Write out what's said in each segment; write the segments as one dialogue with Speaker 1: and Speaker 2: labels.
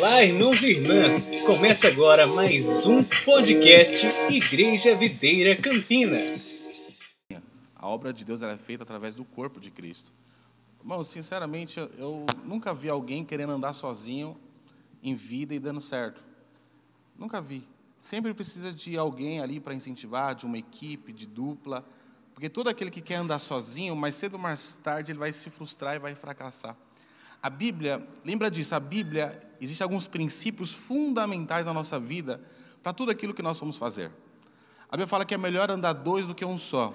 Speaker 1: Olá, irmãos e irmãs! Começa agora mais um podcast Igreja Videira Campinas.
Speaker 2: A obra de Deus é feita através do corpo de Cristo. Irmão, sinceramente, eu nunca vi alguém querendo andar sozinho em vida e dando certo. Nunca vi. Sempre precisa de alguém ali para incentivar, de uma equipe, de dupla. Porque todo aquele que quer andar sozinho, mais cedo ou mais tarde, ele vai se frustrar e vai fracassar. A Bíblia, lembra disso, a Bíblia, existem alguns princípios fundamentais na nossa vida para tudo aquilo que nós vamos fazer. A Bíblia fala que é melhor andar dois do que um só.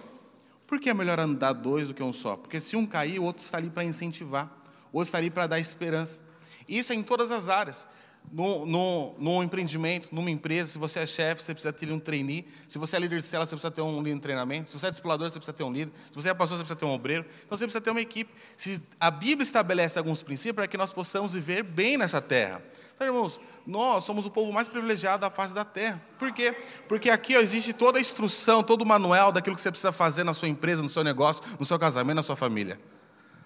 Speaker 2: Por que é melhor andar dois do que um só? Porque se um cair, o outro está ali para incentivar, o outro está ali para dar esperança. E isso é em todas as áreas no, no, no empreendimento, numa empresa, se você é chefe, você precisa ter um trainee. Se você é líder de célula, você precisa ter um líder de treinamento. Se você é discipulador, você precisa ter um líder. Se você é pastor, você precisa ter um obreiro. Então você precisa ter uma equipe. Se a Bíblia estabelece alguns princípios para que nós possamos viver bem nessa terra. Então, irmãos, nós somos o povo mais privilegiado da face da terra. Por quê? Porque aqui ó, existe toda a instrução, todo o manual daquilo que você precisa fazer na sua empresa, no seu negócio, no seu casamento, na sua família.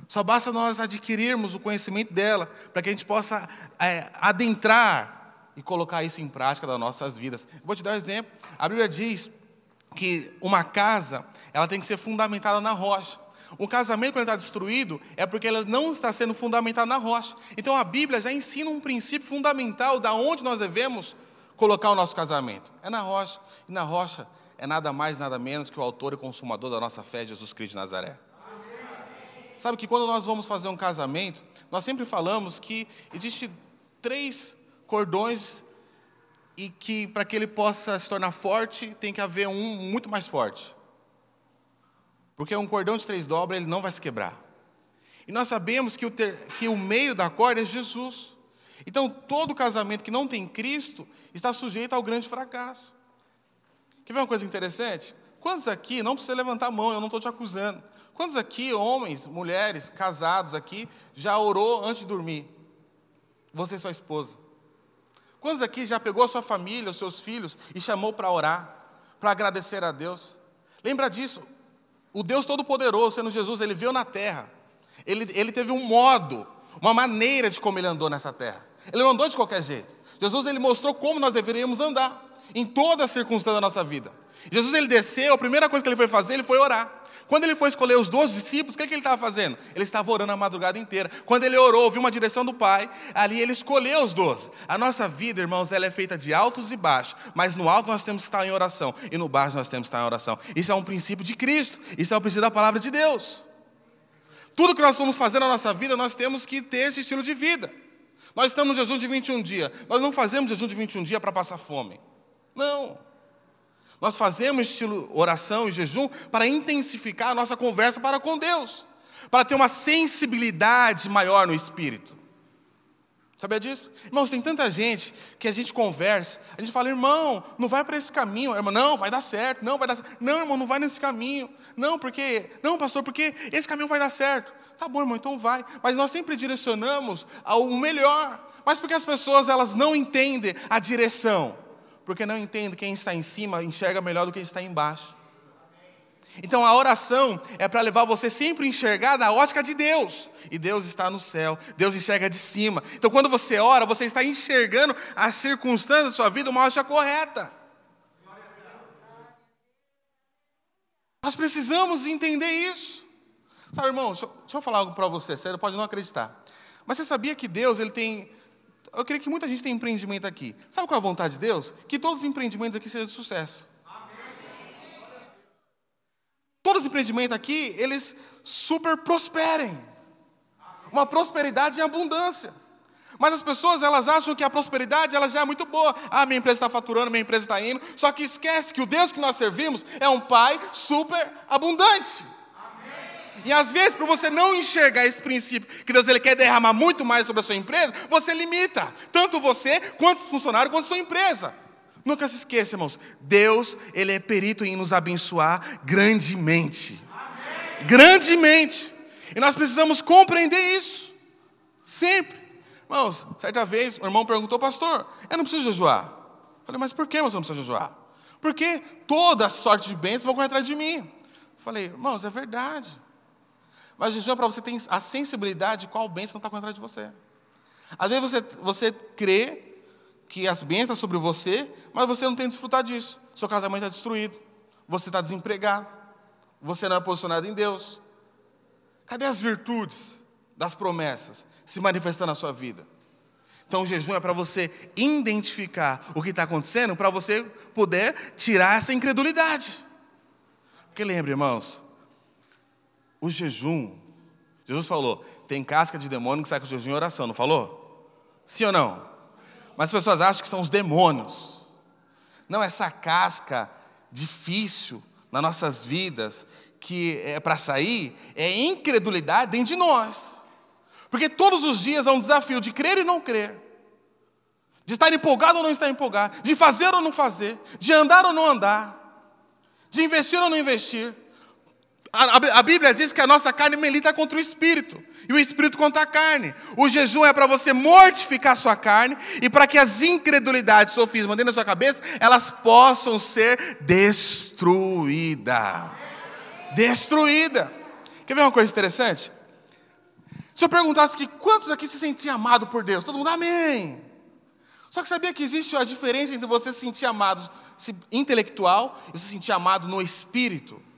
Speaker 2: Só basta nós adquirirmos o conhecimento dela, para que a gente possa é, adentrar e colocar isso em prática nas nossas vidas. Vou te dar um exemplo. A Bíblia diz que uma casa ela tem que ser fundamentada na rocha. Um casamento, quando está destruído, é porque ele não está sendo fundamentado na rocha. Então a Bíblia já ensina um princípio fundamental da onde nós devemos colocar o nosso casamento. É na rocha. E na rocha é nada mais, nada menos que o autor e consumador da nossa fé, Jesus Cristo de Nazaré. Sabe que quando nós vamos fazer um casamento, nós sempre falamos que existe três cordões e que para que ele possa se tornar forte, tem que haver um muito mais forte. Porque um cordão de três dobras, ele não vai se quebrar. E nós sabemos que o, ter, que o meio da corda é Jesus. Então, todo casamento que não tem Cristo está sujeito ao grande fracasso. Quer ver uma coisa interessante? Quantos aqui, não precisa levantar a mão, eu não estou te acusando. Quantos aqui, homens, mulheres, casados aqui, já orou antes de dormir? Você e sua esposa. Quantos aqui já pegou a sua família, os seus filhos e chamou para orar, para agradecer a Deus? Lembra disso? O Deus Todo-Poderoso, sendo Jesus, ele veio na terra. Ele, ele teve um modo, uma maneira de como ele andou nessa terra. Ele não andou de qualquer jeito. Jesus ele mostrou como nós deveríamos andar em toda a circunstância da nossa vida. Jesus ele desceu, a primeira coisa que ele foi fazer, ele foi orar. Quando ele foi escolher os doze discípulos, o que, é que ele estava fazendo? Ele estava orando a madrugada inteira. Quando ele orou, ouviu uma direção do Pai, ali ele escolheu os doze. A nossa vida, irmãos, ela é feita de altos e baixos, mas no alto nós temos que estar em oração, e no baixo nós temos que estar em oração. Isso é um princípio de Cristo, isso é um princípio da palavra de Deus. Tudo que nós vamos fazer na nossa vida, nós temos que ter esse estilo de vida. Nós estamos no jejum de 21 dias. Nós não fazemos jejum de 21 dias para passar fome. Não. Nós fazemos estilo oração e jejum para intensificar a nossa conversa para com Deus, para ter uma sensibilidade maior no espírito. Sabia disso? Irmãos, tem tanta gente que a gente conversa, a gente fala, irmão, não vai para esse caminho. Irmão, não, vai dar certo, não, vai dar certo. Não, irmão, não vai nesse caminho. Não, porque, não, pastor, porque esse caminho vai dar certo. Tá bom, irmão, então vai. Mas nós sempre direcionamos ao melhor. Mas porque as pessoas, elas não entendem a direção porque não entende quem está em cima enxerga melhor do que quem está embaixo. Então a oração é para levar você sempre a enxergar da ótica de Deus. E Deus está no céu, Deus enxerga de cima. Então quando você ora, você está enxergando as circunstâncias da sua vida uma ótica correta. Nós precisamos entender isso. Sabe, irmão, deixa eu, deixa eu falar algo para você, você pode não acreditar. Mas você sabia que Deus ele tem eu creio que muita gente tem empreendimento aqui. Sabe qual é a vontade de Deus? Que todos os empreendimentos aqui sejam de sucesso. Todos os empreendimentos aqui, eles super prosperem. Uma prosperidade em abundância. Mas as pessoas, elas acham que a prosperidade, ela já é muito boa. Ah, minha empresa está faturando, minha empresa está indo. Só que esquece que o Deus que nós servimos é um Pai super abundante. E às vezes, para você não enxergar esse princípio, que Deus ele quer derramar muito mais sobre a sua empresa, você limita, tanto você, quanto os funcionários, quanto a sua empresa. Nunca se esqueça, irmãos, Deus, ele é perito em nos abençoar grandemente. Amém. Grandemente. E nós precisamos compreender isso. Sempre. Irmãos, certa vez, o irmão perguntou, pastor, eu não preciso jejuar. Falei, mas por que você não precisa jejuar? Porque toda sorte de bênçãos vão correr atrás de mim. Falei, irmãos, é verdade. Mas jejum é para você ter a sensibilidade de qual bênção está contra de você. Às vezes você, você crê que as bênçãos sobre você, mas você não tem desfrutado disso. Seu casamento está destruído, você está desempregado, você não é posicionado em Deus. Cadê as virtudes das promessas se manifestando na sua vida? Então, o jejum é para você identificar o que está acontecendo, para você poder tirar essa incredulidade. Porque lembre, irmãos, o jejum, Jesus falou, tem casca de demônio que sai com jejum e oração, não falou? Sim ou não? Mas as pessoas acham que são os demônios. Não, essa casca difícil nas nossas vidas, que é para sair, é incredulidade dentro de nós. Porque todos os dias há um desafio de crer e não crer. De estar empolgado ou não estar empolgado. De fazer ou não fazer. De andar ou não andar. De investir ou não investir. A, a, Bíblia diz que a nossa carne milita contra o espírito e o espírito contra a carne. O jejum é para você mortificar a sua carne e para que as incredulidades, sofismas dentro da sua cabeça, elas possam ser destruídas. Destruída. Quer ver uma coisa interessante? Se eu perguntasse que quantos aqui se sentiam amados por Deus, todo mundo, amém. Só que sabia que existe a diferença entre você se sentir amado intelectual e se sentir amado no espírito?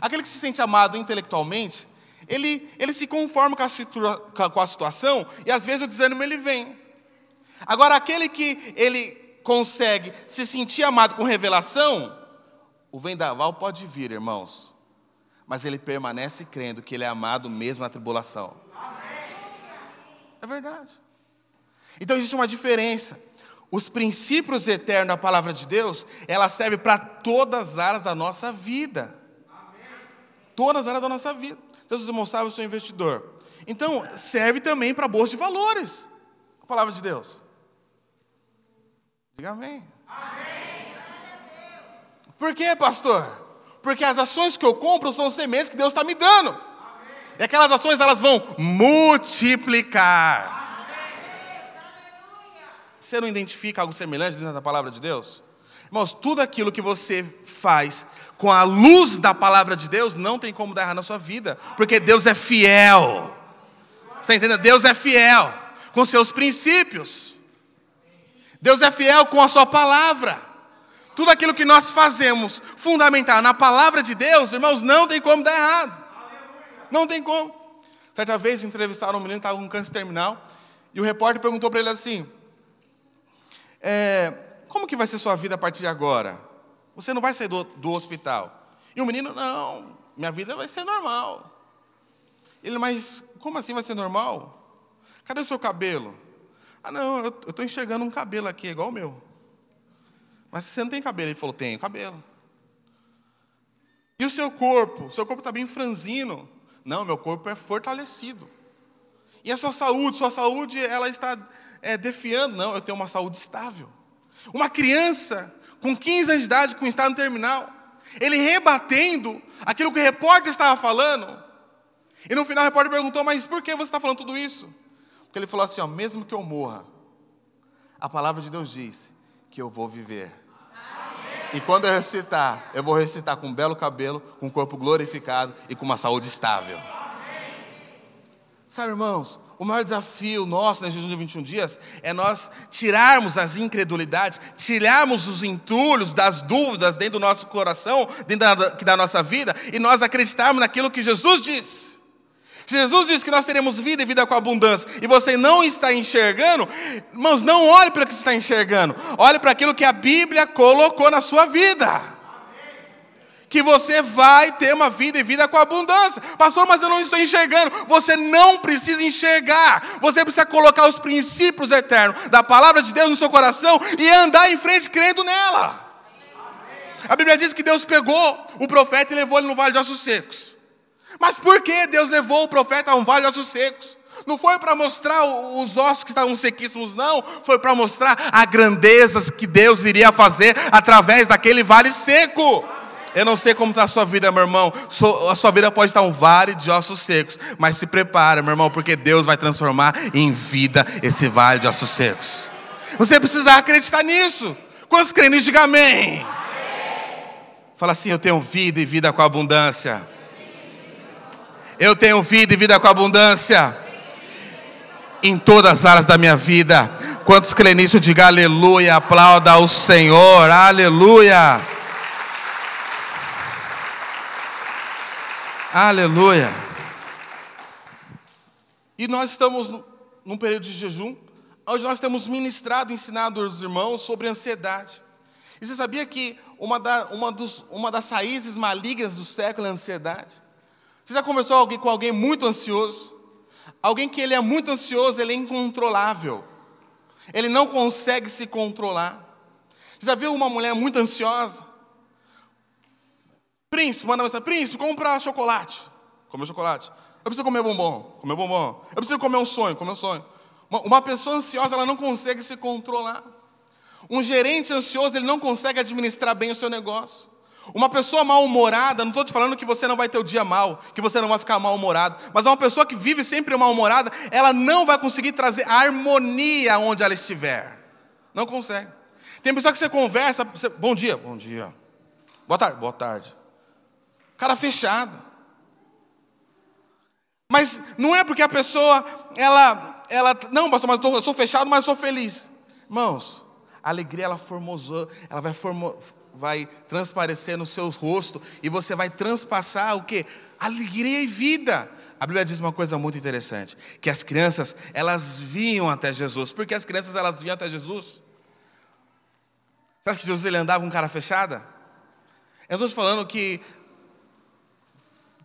Speaker 2: Aquele que se sente amado intelectualmente, ele, ele se conforma com a, situa com a situação e às vezes o desânimo ele vem. Agora, aquele que ele consegue se sentir amado com revelação, o vendaval pode vir, irmãos, mas ele permanece crendo que ele é amado mesmo na tribulação. É verdade. Então existe uma diferença. Os princípios eternos da palavra de Deus, ela serve para todas as áreas da nossa vida todas as áreas da nossa vida. Então, os irmãos sabem, eu sou investidor. Então, serve também para bolsa de valores. A palavra de Deus. Diga amém. amém. Por quê, pastor? Porque as ações que eu compro são sementes que Deus está me dando. Amém. E aquelas ações elas vão multiplicar. Você não identifica algo semelhante dentro da palavra de Deus? Irmãos, tudo aquilo que você faz com a luz da palavra de Deus, não tem como dar errado na sua vida, porque Deus é fiel. Está entendendo? Deus é fiel com seus princípios. Deus é fiel com a sua palavra. Tudo aquilo que nós fazemos fundamental na palavra de Deus, irmãos, não tem como dar errado. Não tem como. Certa vez entrevistaram um menino que estava com câncer terminal, e o repórter perguntou para ele assim: é, Como que vai ser sua vida a partir de agora? Você não vai sair do, do hospital. E o menino, não, minha vida vai ser normal. Ele, mas como assim vai ser normal? Cadê o seu cabelo? Ah, não, eu estou enxergando um cabelo aqui, igual o meu. Mas você não tem cabelo? Ele falou, tenho cabelo. E o seu corpo? Seu corpo está bem franzino. Não, meu corpo é fortalecido. E a sua saúde? Sua saúde, ela está é, defiando. Não, eu tenho uma saúde estável. Uma criança com 15 anos de idade, com estado terminal. Ele rebatendo aquilo que o repórter estava falando. E no final o repórter perguntou: Mas por que você está falando tudo isso? Porque ele falou assim: ó, Mesmo que eu morra, a palavra de Deus diz que eu vou viver. E quando eu recitar, eu vou recitar com um belo cabelo, com um corpo glorificado e com uma saúde estável. Sabe, irmãos, o maior desafio nosso nesse jejum de 21 dias é nós tirarmos as incredulidades, tirarmos os entulhos das dúvidas dentro do nosso coração, dentro da, da nossa vida, e nós acreditarmos naquilo que Jesus diz. Se Jesus diz que nós teremos vida e vida com abundância, e você não está enxergando, irmãos, não olhe para o que você está enxergando, olhe para aquilo que a Bíblia colocou na sua vida que você vai ter uma vida e vida com abundância. Pastor, mas eu não estou enxergando. Você não precisa enxergar. Você precisa colocar os princípios eternos da palavra de Deus no seu coração e andar em frente crendo nela. A Bíblia diz que Deus pegou o profeta e levou ele no vale de ossos secos. Mas por que Deus levou o profeta a um vale de ossos secos? Não foi para mostrar os ossos que estavam sequíssimos, não. Foi para mostrar a grandeza que Deus iria fazer através daquele vale seco. Eu não sei como está a sua vida, meu irmão. A sua vida pode estar um vale de ossos secos. Mas se prepara, meu irmão, porque Deus vai transformar em vida esse vale de ossos secos. Você precisa acreditar nisso. Quantos creem nisso? Diga amém. Fala assim: Eu tenho vida e vida com abundância. Eu tenho vida e vida com abundância. em todas as áreas da minha vida. Quantos creem nisso, diga aleluia, aplauda ao Senhor, aleluia. Aleluia. E nós estamos num período de jejum, onde nós temos ministrado ensinado os irmãos sobre ansiedade. E você sabia que uma, da, uma, dos, uma das raízes malignas do século é a ansiedade? Você já conversou com alguém muito ansioso? Alguém que ele é muito ansioso, ele é incontrolável. Ele não consegue se controlar. Você já viu uma mulher muito ansiosa? Príncipe, manda mensagem, príncipe, compra chocolate. Comer chocolate. Eu preciso comer bombom, comer bombom. Eu preciso comer um sonho, comer um sonho. Uma, uma pessoa ansiosa, ela não consegue se controlar. Um gerente ansioso, ele não consegue administrar bem o seu negócio. Uma pessoa mal-humorada, não estou te falando que você não vai ter o dia mal, que você não vai ficar mal-humorado, mas uma pessoa que vive sempre mal-humorada, ela não vai conseguir trazer harmonia onde ela estiver. Não consegue. Tem pessoa que você conversa, você, bom dia, bom dia. Boa tarde, boa tarde. Cara fechado. Mas não é porque a pessoa, ela, ela, não, pastor, mas eu, tô, eu sou fechado, mas eu sou feliz. Irmãos, a alegria ela formosou, ela vai, formo, vai transparecer no seu rosto e você vai transpassar o que? Alegria e vida. A Bíblia diz uma coisa muito interessante, que as crianças, elas vinham até Jesus. Por que as crianças elas vinham até Jesus? Você acha que Jesus ele andava com cara fechada? Eu estou te falando que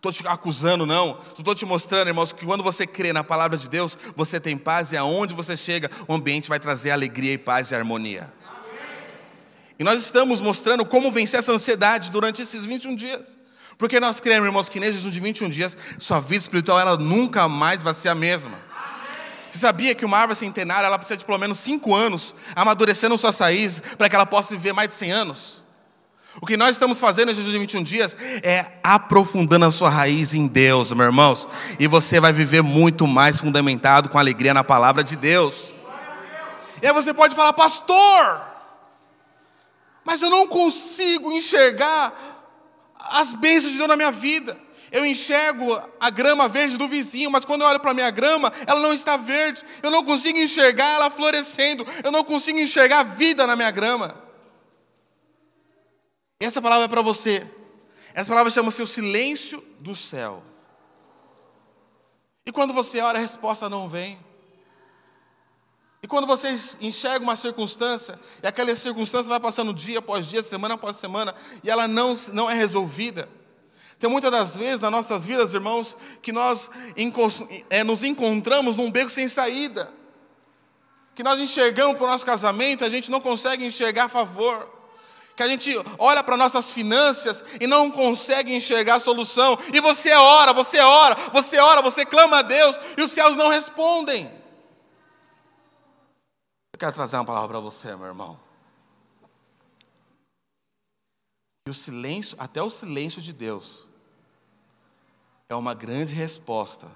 Speaker 2: estou te acusando, não. Estou te mostrando, irmãos, que quando você crê na palavra de Deus, você tem paz e aonde você chega, o ambiente vai trazer alegria e paz e harmonia. E nós estamos mostrando como vencer essa ansiedade durante esses 21 dias. Porque nós cremos, irmãos, que nesse jejum de 21 dias, sua vida espiritual ela nunca mais vai ser a mesma. Você sabia que uma árvore centenária ela precisa de pelo menos 5 anos amadurecendo suas raízes para que ela possa viver mais de 100 anos? O que nós estamos fazendo nesses 21 dias é aprofundando a sua raiz em Deus, meus irmãos. E você vai viver muito mais fundamentado com alegria na palavra de Deus. E aí você pode falar, pastor, mas eu não consigo enxergar as bênçãos de Deus na minha vida. Eu enxergo a grama verde do vizinho, mas quando eu olho para a minha grama, ela não está verde. Eu não consigo enxergar ela florescendo. Eu não consigo enxergar vida na minha grama. Essa palavra é para você. Essa palavra chama-se o silêncio do céu. E quando você ora, a resposta não vem. E quando você enxerga uma circunstância, e aquela circunstância vai passando dia após dia, semana após semana, e ela não, não é resolvida. Tem muitas das vezes nas nossas vidas, irmãos, que nós é, nos encontramos num beco sem saída. Que nós enxergamos para o nosso casamento, a gente não consegue enxergar a favor que a gente olha para nossas finanças e não consegue enxergar a solução, e você ora, você ora, você ora, você clama a Deus e os céus não respondem. Eu quero trazer uma palavra para você, meu irmão. E o silêncio, até o silêncio de Deus, é uma grande resposta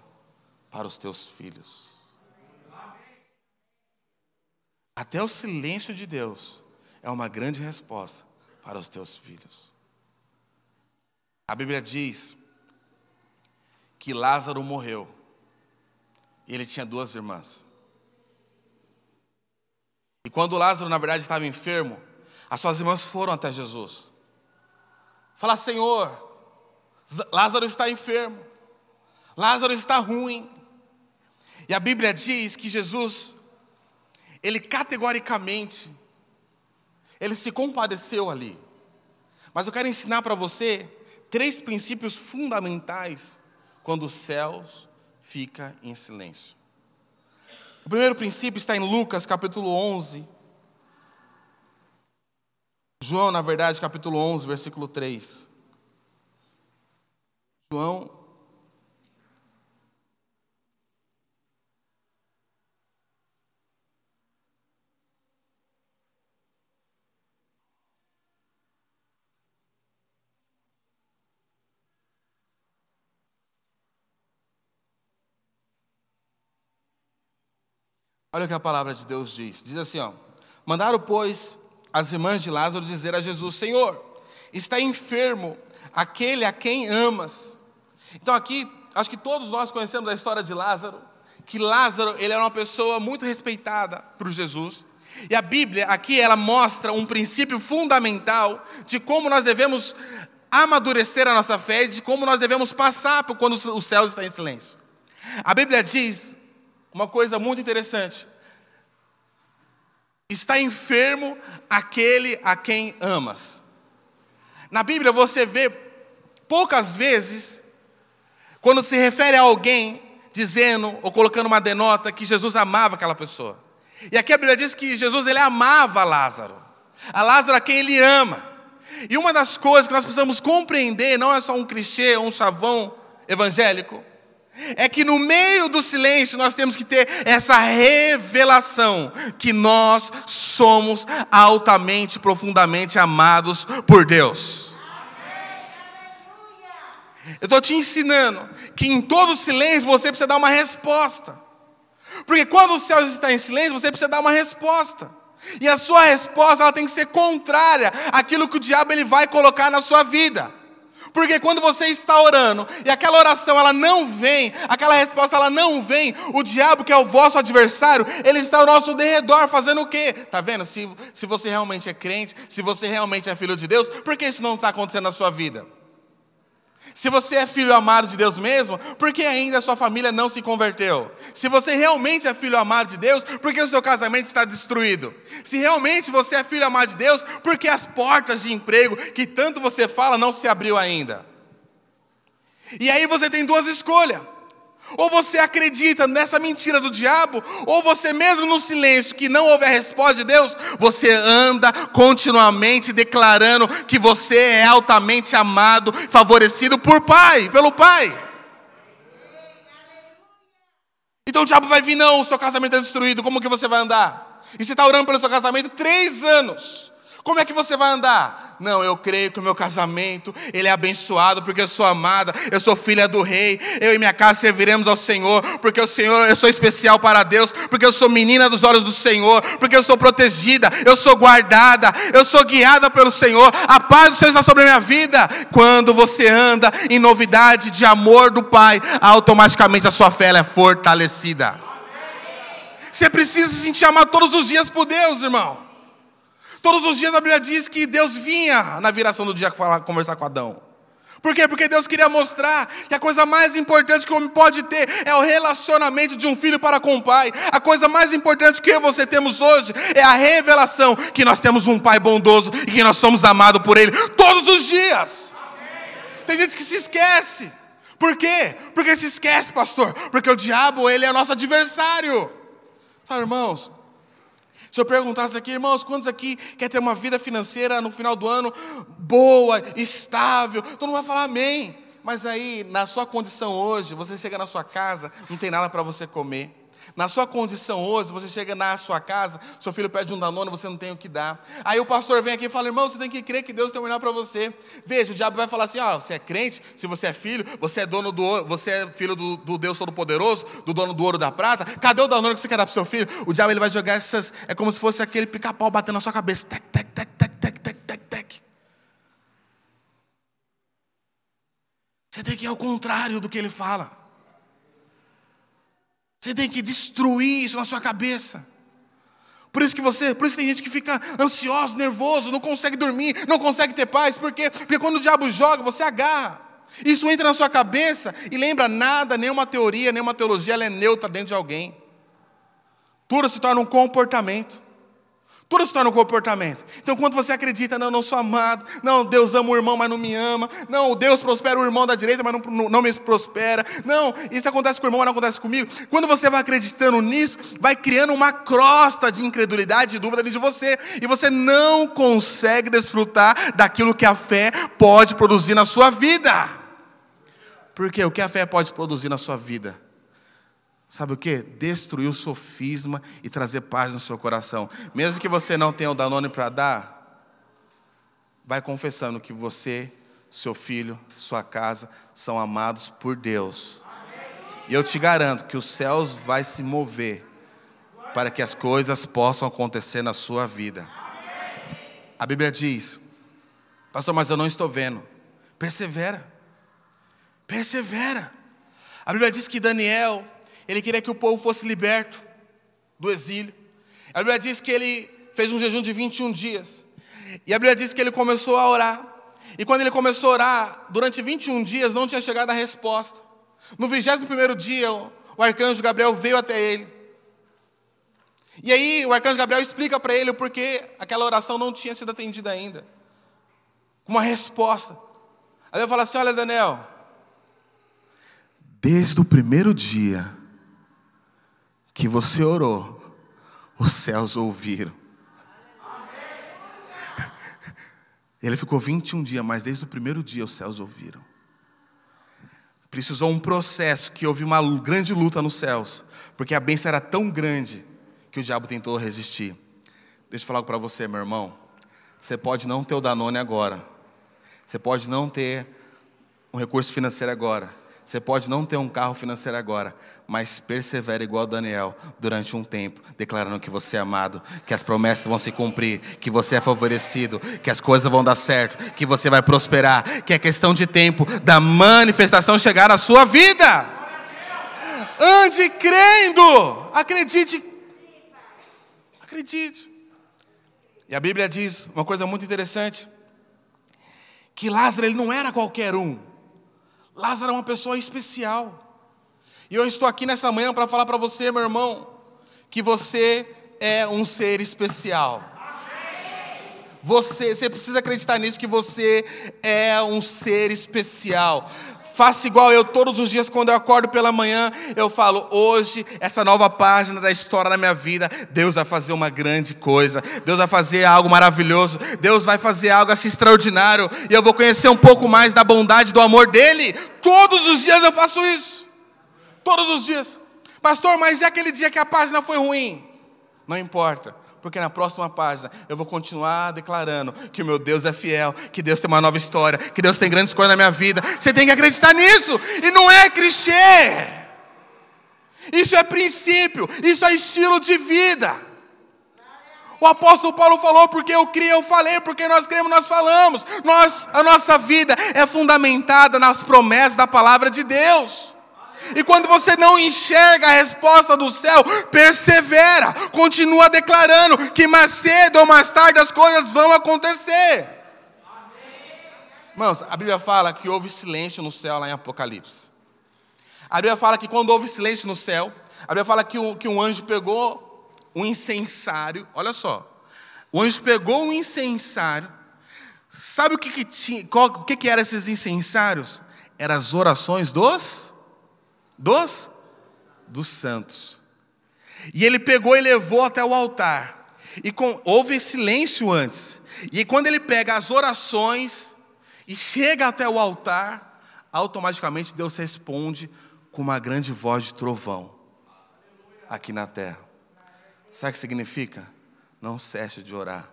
Speaker 2: para os teus filhos. Até o silêncio de Deus é uma grande resposta para os teus filhos. A Bíblia diz que Lázaro morreu e ele tinha duas irmãs. E quando Lázaro, na verdade, estava enfermo, as suas irmãs foram até Jesus. Falar: Senhor, Lázaro está enfermo, Lázaro está ruim. E a Bíblia diz que Jesus, ele categoricamente ele se compadeceu ali. Mas eu quero ensinar para você três princípios fundamentais quando os céus fica em silêncio. O primeiro princípio está em Lucas, capítulo 11. João, na verdade, capítulo 11, versículo 3. João Olha o que a palavra de Deus diz. Diz assim, ó: Mandaram, pois, as irmãs de Lázaro dizer a Jesus: Senhor, está enfermo aquele a quem amas. Então aqui, acho que todos nós conhecemos a história de Lázaro, que Lázaro ele era uma pessoa muito respeitada por Jesus. E a Bíblia aqui ela mostra um princípio fundamental de como nós devemos amadurecer a nossa fé, de como nós devemos passar por quando o céu está em silêncio. A Bíblia diz uma coisa muito interessante. Está enfermo aquele a quem amas. Na Bíblia você vê poucas vezes quando se refere a alguém dizendo ou colocando uma denota que Jesus amava aquela pessoa. E aqui a Bíblia diz que Jesus ele amava Lázaro. A Lázaro a quem ele ama. E uma das coisas que nós precisamos compreender, não é só um clichê, um chavão evangélico, é que no meio do silêncio nós temos que ter essa revelação que nós somos altamente, profundamente amados por Deus. Eu estou te ensinando que em todo silêncio você precisa dar uma resposta. Porque quando o céu está em silêncio, você precisa dar uma resposta. E a sua resposta ela tem que ser contrária àquilo que o diabo ele vai colocar na sua vida. Porque quando você está orando e aquela oração ela não vem, aquela resposta ela não vem, o diabo que é o vosso adversário, ele está ao nosso derredor fazendo o quê? Tá vendo? Se, se você realmente é crente, se você realmente é filho de Deus, por que isso não está acontecendo na sua vida? Se você é filho amado de Deus mesmo, por que ainda a sua família não se converteu? Se você realmente é filho amado de Deus, por que o seu casamento está destruído? Se realmente você é filho amado de Deus, por que as portas de emprego que tanto você fala não se abriu ainda? E aí você tem duas escolhas. Ou você acredita nessa mentira do diabo, ou você mesmo no silêncio que não houve a resposta de Deus, você anda continuamente declarando que você é altamente amado, favorecido por Pai, pelo Pai. Então o diabo vai vir, não, o seu casamento é destruído, como que você vai andar? E você está orando pelo seu casamento três anos. Como é que você vai andar? Não, eu creio que o meu casamento, ele é abençoado porque eu sou amada, eu sou filha do rei, eu e minha casa serviremos ao Senhor, porque o Senhor, eu sou especial para Deus, porque eu sou menina dos olhos do Senhor, porque eu sou protegida, eu sou guardada, eu sou guiada pelo Senhor, a paz do Senhor está sobre a minha vida. Quando você anda em novidade de amor do Pai, automaticamente a sua fé é fortalecida. Você precisa se sentir amado todos os dias por Deus, irmão. Todos os dias a Bíblia diz que Deus vinha na viração do dia conversar com Adão. Por quê? Porque Deus queria mostrar que a coisa mais importante que o homem pode ter é o relacionamento de um filho para com o pai. A coisa mais importante que eu e você temos hoje é a revelação que nós temos um pai bondoso e que nós somos amados por ele todos os dias. Tem gente que se esquece. Por quê? Porque se esquece, pastor. Porque o diabo, ele é nosso adversário. Sabe, irmãos, se eu perguntasse aqui, irmãos, quantos aqui quer ter uma vida financeira no final do ano boa, estável? Todo mundo vai falar amém. Mas aí, na sua condição hoje, você chega na sua casa, não tem nada para você comer. Na sua condição hoje, você chega na sua casa, seu filho pede um danone, você não tem o que dar. Aí o pastor vem aqui e fala: irmão, você tem que crer que Deus tem um melhor para você. Veja, o diabo vai falar assim: ó, você é crente, se você é filho, você é dono do ouro, você é filho do, do Deus Todo-Poderoso, do dono do ouro da prata. Cadê o danone que você quer dar para seu filho? O diabo ele vai jogar essas, é como se fosse aquele pica-pau batendo na sua cabeça. Tec, tec, tec, tec, tec, tec, tec, tec. Você tem que ir ao contrário do que ele fala. Você tem que destruir isso na sua cabeça. Por isso que você, por isso que tem gente que fica ansioso, nervoso, não consegue dormir, não consegue ter paz, por quê? Porque quando o diabo joga, você agarra. Isso entra na sua cabeça e lembra nada, nenhuma teoria, nenhuma teologia, ela é neutra dentro de alguém. Tudo se torna um comportamento. Tudo se torna um comportamento. Então, quando você acredita, não, não sou amado, não, Deus ama o irmão, mas não me ama, não, Deus prospera o irmão da direita, mas não, não, não me prospera, não, isso acontece com o irmão, mas não acontece comigo. Quando você vai acreditando nisso, vai criando uma crosta de incredulidade e dúvida dentro de você, e você não consegue desfrutar daquilo que a fé pode produzir na sua vida. Porque o que a fé pode produzir na sua vida? Sabe o que? Destruir o sofisma e trazer paz no seu coração. Mesmo que você não tenha o Danone para dar, vai confessando que você, seu filho, sua casa são amados por Deus. E eu te garanto que os céus vai se mover para que as coisas possam acontecer na sua vida. A Bíblia diz: Pastor, mas eu não estou vendo. Persevera. Persevera. A Bíblia diz que Daniel Ele queria que o povo fosse liberto do exílio. A Bíblia diz que ele fez um jejum de 21 dias. E a Bíblia diz que ele começou a orar. E quando ele começou a orar, durante 21 dias não tinha chegado a resposta. No 21 dia, o arcanjo Gabriel veio até ele. E aí o arcanjo Gabriel explica para ele o porquê aquela oração não tinha sido atendida ainda. Com uma resposta. Aí ele fala assim: Olha, Daniel, desde o primeiro dia que você orou, os céus ouviram. Ele ficou 21 dias, mas desde o primeiro dia os céus ouviram. Precisou um processo que houve uma grande luta nos céus, porque a bênção era tão grande que o diabo tentou resistir. Deixa eu falar para você, meu irmão. Você pode não ter o Danone agora. Você pode não ter um recurso financeiro agora. Você pode não ter um carro financeiro agora, mas persevere igual Daniel durante um tempo, declarando que você é amado, que as promessas vão se cumprir, que você é favorecido, que as coisas vão dar certo, que você vai prosperar, que é questão de tempo da manifestação chegar na sua vida. Ande crendo, acredite, acredite. E a Bíblia diz uma coisa muito interessante, que Lázaro ele não era qualquer um. Lázaro é uma pessoa especial. E eu estou aqui nessa manhã para falar para você, meu irmão, que você é um ser especial. Você, você precisa acreditar nisso, que você é um ser especial. Faça igual eu todos os dias quando eu acordo pela manhã, eu falo: hoje, essa nova página da história da minha vida, Deus vai fazer uma grande coisa, Deus vai fazer algo maravilhoso, Deus vai fazer algo assim extraordinário, e eu vou conhecer um pouco mais da bondade, do amor dEle. Todos os dias eu faço isso, todos os dias, pastor. Mas e aquele dia que a página foi ruim? Não importa porque na próxima página eu vou continuar declarando que o meu Deus é fiel, que Deus tem uma nova história, que Deus tem grandes coisas na minha vida. Você tem que acreditar nisso, e não é clichê. Isso é princípio, isso é estilo de vida. O apóstolo Paulo falou, porque eu criei, eu falei, porque nós cremos, nós falamos. Nós, a nossa vida é fundamentada nas promessas da palavra de Deus. E quando você não enxerga a resposta do céu, persevera, continua declarando que mais cedo ou mais tarde as coisas vão acontecer. Irmãos, a Bíblia fala que houve silêncio no céu lá em Apocalipse. A Bíblia fala que quando houve silêncio no céu, a Bíblia fala que um, que um anjo pegou um incensário, olha só, o anjo pegou um incensário, sabe o que, que tinha, qual, o que, que eram esses incensários? Eram as orações dos dos dos santos. E ele pegou e levou até o altar. E com, houve silêncio antes. E quando ele pega as orações e chega até o altar, automaticamente Deus responde com uma grande voz de trovão aqui na terra. Sabe o que significa? Não cesse de orar,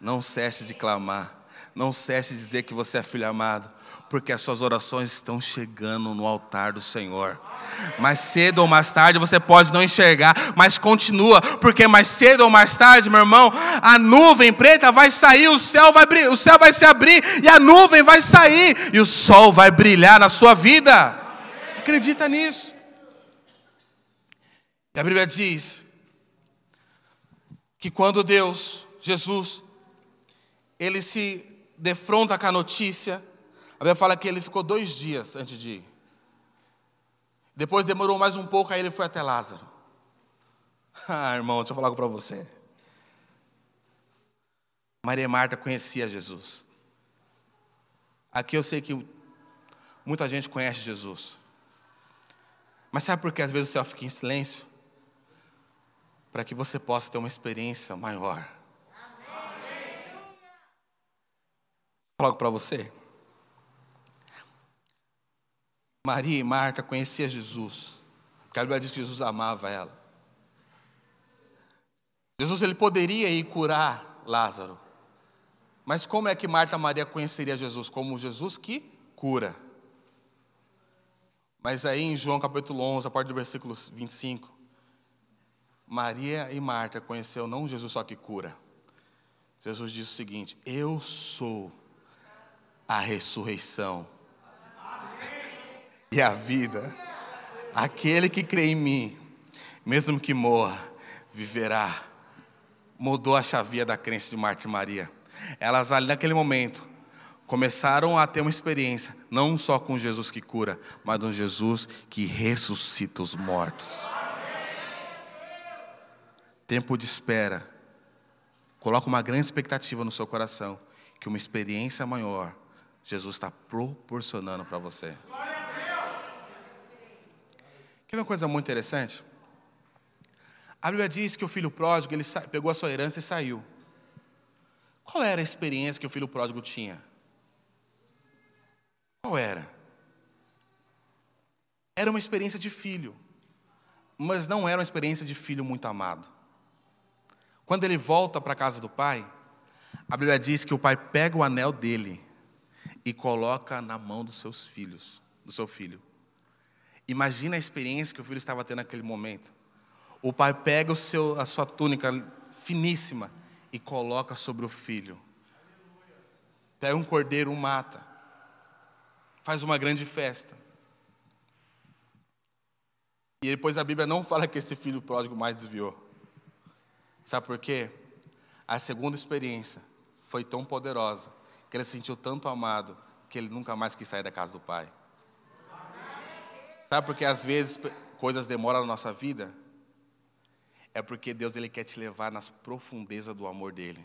Speaker 2: não cesse de clamar, não cesse de dizer que você é filho amado, porque as suas orações estão chegando no altar do Senhor. Mais cedo ou mais tarde você pode não enxergar, mas continua, porque mais cedo ou mais tarde, meu irmão, a nuvem preta vai sair, o céu vai, o céu vai se abrir e a nuvem vai sair e o sol vai brilhar na sua vida. Acredita nisso? E a Bíblia diz que quando Deus, Jesus, ele se defronta com a notícia a Bíblia fala que ele ficou dois dias antes de ir. Depois demorou mais um pouco, aí ele foi até Lázaro. Ah, irmão, deixa eu falar algo para você. Maria e Marta conhecia Jesus. Aqui eu sei que muita gente conhece Jesus. Mas sabe por que às vezes o céu fica em silêncio? Para que você possa ter uma experiência maior. Vou falar algo para você. Maria e Marta conheciam Jesus, porque a Bíblia diz que Jesus amava ela. Jesus ele poderia ir curar Lázaro, mas como é que Marta e Maria conheceria Jesus? Como Jesus que cura. Mas aí em João capítulo 11, a partir do versículo 25, Maria e Marta conheceu não Jesus só que cura. Jesus diz o seguinte: Eu sou a ressurreição e a vida. Aquele que crê em mim, mesmo que morra, viverá. Mudou a chavia da crença de Marta e Maria. Elas ali naquele momento começaram a ter uma experiência, não só com Jesus que cura, mas com Jesus que ressuscita os mortos. Tempo de espera. Coloca uma grande expectativa no seu coração, que uma experiência maior Jesus está proporcionando para você. Quer ver uma coisa muito interessante? A Bíblia diz que o filho pródigo ele pegou a sua herança e saiu. Qual era a experiência que o filho pródigo tinha? Qual era? Era uma experiência de filho, mas não era uma experiência de filho muito amado. Quando ele volta para a casa do pai, a Bíblia diz que o pai pega o anel dele e coloca na mão dos seus filhos, do seu filho. Imagina a experiência que o filho estava tendo naquele momento. O pai pega o seu, a sua túnica finíssima e coloca sobre o filho. Pega um cordeiro, um mata. Faz uma grande festa. E depois a Bíblia não fala que esse filho pródigo mais desviou. Sabe por quê? A segunda experiência foi tão poderosa que ele se sentiu tanto amado que ele nunca mais quis sair da casa do pai. Sabe por que às vezes coisas demoram na nossa vida? É porque Deus ele quer te levar nas profundezas do amor dele.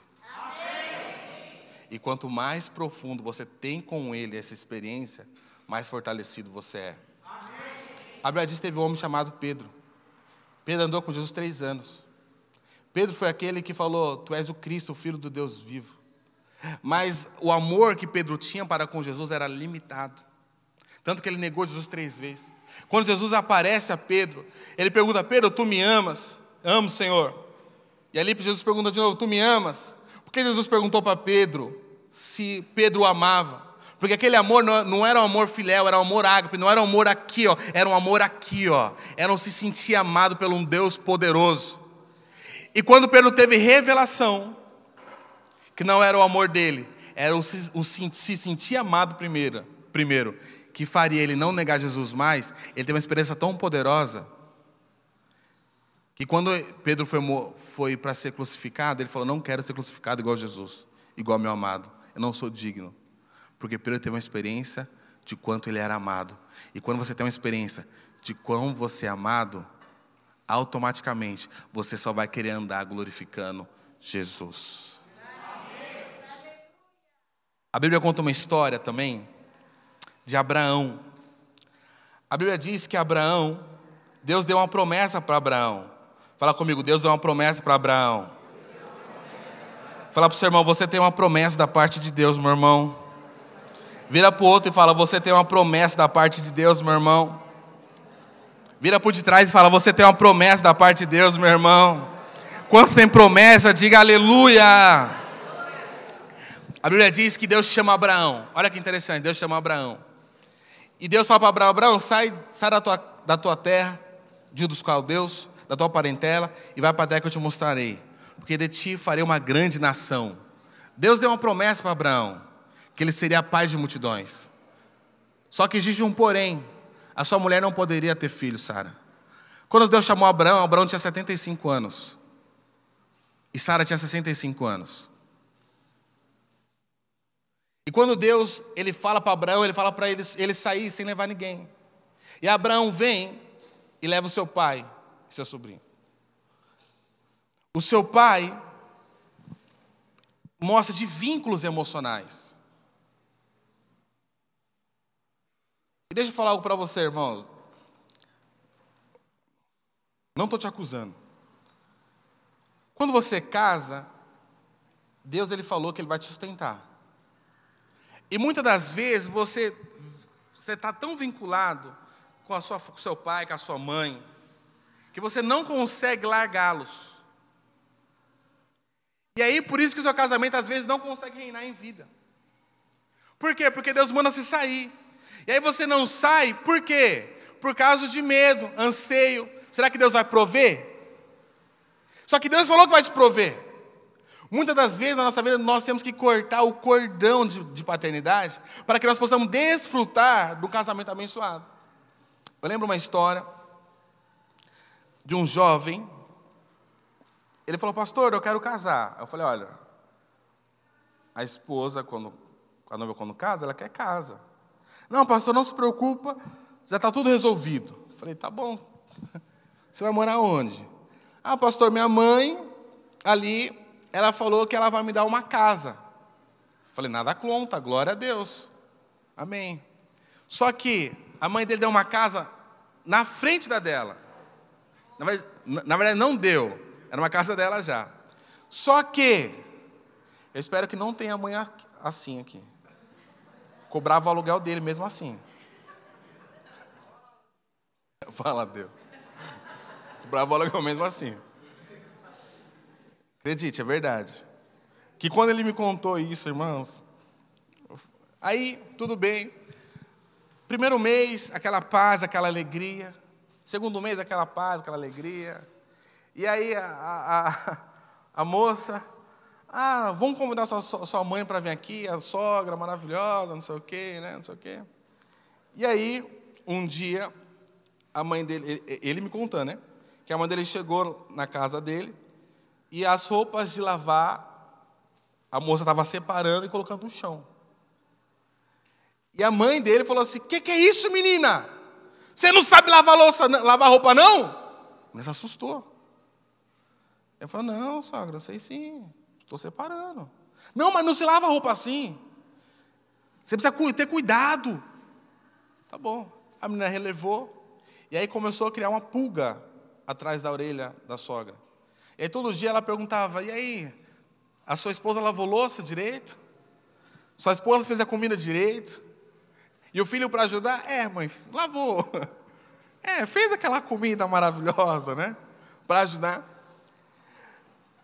Speaker 2: E quanto mais profundo você tem com ele essa experiência, mais fortalecido você é. A Bíblia diz que teve um homem chamado Pedro. Pedro andou com Jesus três anos. Pedro foi aquele que falou: Tu és o Cristo, o Filho do Deus vivo. Mas o amor que Pedro tinha para com Jesus era limitado. Tanto que ele negou Jesus três vezes. Quando Jesus aparece a Pedro, ele pergunta: Pedro, tu me amas? Amo, Senhor. E ali Jesus pergunta de novo: Tu me amas? Por que Jesus perguntou para Pedro se Pedro o amava? Porque aquele amor não era um amor filéu, era um amor ágape, não era um amor aqui, ó, era um amor aqui, ó. Era um se sentir amado por um Deus poderoso. E quando Pedro teve revelação que não era o amor dele, era o se, o se sentir amado primeiro, primeiro, que faria ele não negar Jesus mais, ele teve uma experiência tão poderosa que quando Pedro foi, foi para ser crucificado, ele falou: Não quero ser crucificado igual Jesus, igual meu amado, eu não sou digno. Porque Pedro teve uma experiência de quanto ele era amado. E quando você tem uma experiência de quão você é amado, automaticamente você só vai querer andar glorificando Jesus. A Bíblia conta uma história também de Abraão. A Bíblia diz que Abraão, Deus deu uma promessa para Abraão. Fala comigo, Deus deu uma promessa para Abraão. Fala para o seu irmão, você tem uma promessa da parte de Deus, meu irmão. Vira para o outro e fala, você tem uma promessa da parte de Deus, meu irmão. Vira por de trás e fala, você tem uma promessa da parte de Deus, meu irmão. Quantos tem promessa, diga aleluia. A Bíblia diz que Deus chama Abraão. Olha que interessante, Deus chama Abraão. E Deus fala para Abraão: Abraão, sai, sai da, tua, da tua terra, de dos caldeus, da tua parentela, e vai para a terra que eu te mostrarei. Porque de ti farei uma grande nação. Deus deu uma promessa para Abraão: que ele seria pai de multidões. Só que existe um porém: a sua mulher não poderia ter filho, Sara. Quando Deus chamou Abraão, Abraão tinha 75 anos. E Sara tinha 65 anos. E quando Deus ele fala para Abraão, ele fala para ele, ele sair sem levar ninguém. E Abraão vem e leva o seu pai e seu sobrinho. O seu pai mostra de vínculos emocionais. E deixa eu falar algo para você, irmãos. Não estou te acusando. Quando você casa, Deus ele falou que ele vai te sustentar. E muitas das vezes você você está tão vinculado com, a sua, com seu pai, com a sua mãe, que você não consegue largá-los. E aí, por isso que o seu casamento às vezes não consegue reinar em vida. Por quê? Porque Deus manda você sair. E aí você não sai, por quê? Por causa de medo, anseio. Será que Deus vai prover? Só que Deus falou que vai te prover. Muitas das vezes na nossa vida nós temos que cortar o cordão de, de paternidade para que nós possamos desfrutar do casamento abençoado. Eu lembro uma história de um jovem. Ele falou, pastor, eu quero casar. Eu falei, olha, a esposa, quando, a noiva quando casa, ela quer casa. Não, pastor, não se preocupa, já está tudo resolvido. Eu falei, tá bom. Você vai morar onde? Ah, pastor, minha mãe, ali, ela falou que ela vai me dar uma casa. Falei, nada conta, glória a Deus. Amém. Só que a mãe dele deu uma casa na frente da dela. Na verdade, na verdade, não deu, era uma casa dela já. Só que, eu espero que não tenha mãe assim aqui. Cobrava o aluguel dele mesmo assim. Fala, Deus. Cobrava o aluguel mesmo assim. Acredite, é verdade. Que quando ele me contou isso, irmãos, aí tudo bem. Primeiro mês, aquela paz, aquela alegria. Segundo mês, aquela paz, aquela alegria. E aí a, a, a moça, ah, vamos convidar sua, sua mãe para vir aqui, a sogra maravilhosa, não sei o quê, né, não sei o quê. E aí, um dia, a mãe dele, ele, ele me contando, né, que a mãe dele chegou na casa dele e as roupas de lavar, a moça estava separando e colocando no chão. E a mãe dele falou assim: Que que é isso, menina? Você não sabe lavar louça, lavar roupa, não? Mas assustou. Eu falei, não, sogra, sei sim. Estou separando. Não, mas não se lava roupa assim. Você precisa ter cuidado. Tá bom. A menina relevou. E aí começou a criar uma pulga atrás da orelha da sogra. E aí todo dia ela perguntava: e aí, a sua esposa lavou louça direito? Sua esposa fez a comida direito? E o filho para ajudar, é, mãe, lavou. É, fez aquela comida maravilhosa, né? Para ajudar.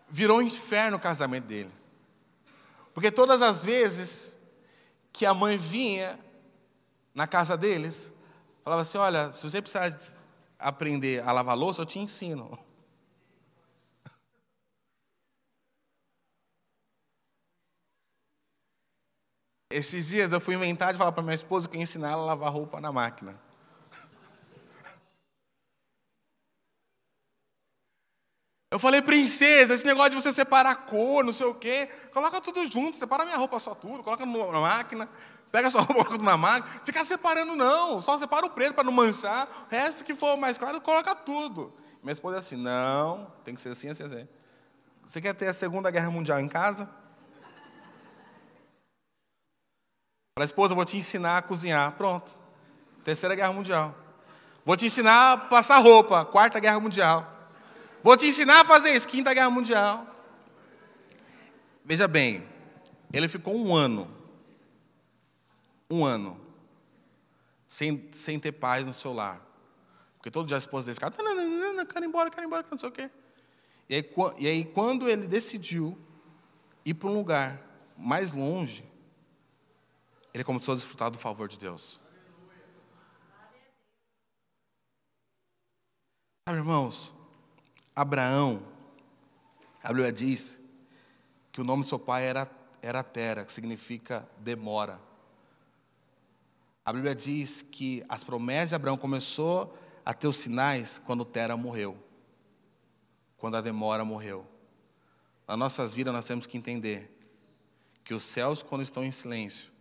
Speaker 2: Virou um inferno o casamento dele. Porque todas as vezes que a mãe vinha na casa deles, falava assim: Olha, se você precisar aprender a lavar louça, eu te ensino. Esses dias eu fui inventar de falar para minha esposa que eu ia ensinar ela a lavar roupa na máquina. Eu falei, princesa, esse negócio de você separar cor, não sei o quê, coloca tudo junto, separa minha roupa só tudo, coloca na máquina, pega sua roupa, coloca na máquina, fica separando não, só separa o preto para não manchar, o resto que for mais claro, coloca tudo. Minha esposa é assim, não, tem que ser assim, assim, assim. Você quer ter a Segunda Guerra Mundial em casa? Fala, esposa, vou te ensinar a cozinhar. Pronto. Terceira Guerra Mundial. Vou te ensinar a passar roupa. Quarta Guerra Mundial. Vou te ensinar a fazer isso. Quinta Guerra Mundial. Veja bem, ele ficou um ano. Um ano. Sem, sem ter paz no seu lar. Porque todo dia a esposa dele ficava, quero ir embora, quero ir embora, não sei o quê. E aí, e aí quando ele decidiu ir para um lugar mais longe, ele começou a desfrutar do favor de Deus. Sabe, irmãos, Abraão, a Bíblia diz que o nome do seu pai era, era Tera, que significa demora. A Bíblia diz que as promessas de Abraão começou a ter os sinais quando Tera morreu, quando a demora morreu. Nas nossas vidas nós temos que entender que os céus, quando estão em silêncio,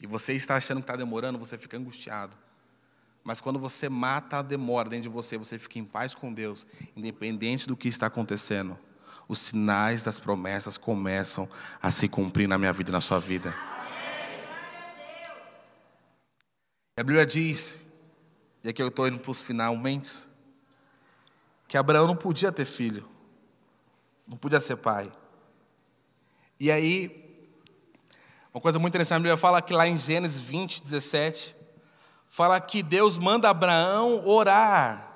Speaker 2: e você está achando que está demorando, você fica angustiado. Mas quando você mata a demora dentro de você, você fica em paz com Deus, independente do que está acontecendo. Os sinais das promessas começam a se cumprir na minha vida e na sua vida. A Bíblia diz, e aqui eu estou indo para os finalmente, que Abraão não podia ter filho, não podia ser pai. E aí, uma coisa muito interessante, a Bíblia fala que lá em Gênesis 20, 17, fala que Deus manda Abraão orar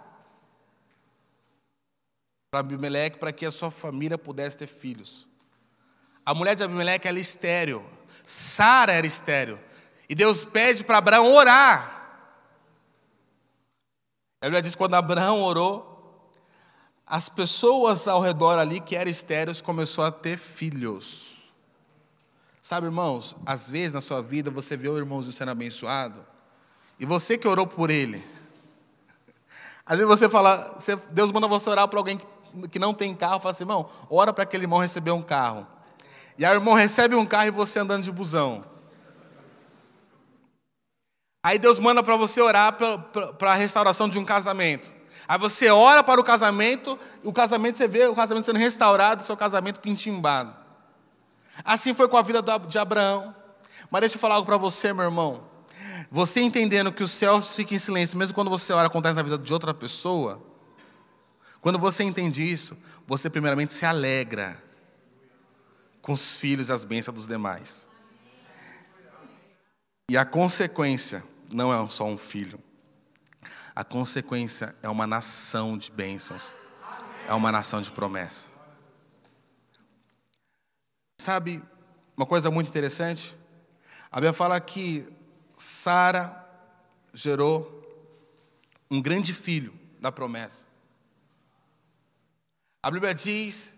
Speaker 2: para Abimeleque para que a sua família pudesse ter filhos. A mulher de Abimeleque era estéreo, Sara era estéreo. E Deus pede para Abraão orar. A Bíblia diz que quando Abraão orou, as pessoas ao redor ali que eram estéreos começaram a ter filhos. Sabe, irmãos, às vezes na sua vida você vê o irmãozinho sendo abençoado, e você que orou por ele, Às vezes você fala, Deus manda você orar para alguém que, não tem carro, fala assim, irmão, ora para aquele irmão receber um carro. E aí o irmão recebe um carro e você andando de busão. Aí Deus manda para você orar para a restauração de um casamento. Aí você ora para o casamento, o casamento você vê o casamento sendo restaurado, seu casamento pintimbado. Assim foi com a vida de Abraão. Mas deixa eu falar algo para você, meu irmão. Você entendendo que o céu fica em silêncio, mesmo quando você ora, acontece na vida de outra pessoa. Quando você entende isso, você primeiramente se alegra com os filhos e as bênçãos dos demais. E a consequência não é só um filho. A consequência é uma nação de bênçãos. É uma nação de promessa. Sabe, uma coisa muito interessante? A Bíblia fala que Sara gerou um grande filho da promessa. A Bíblia diz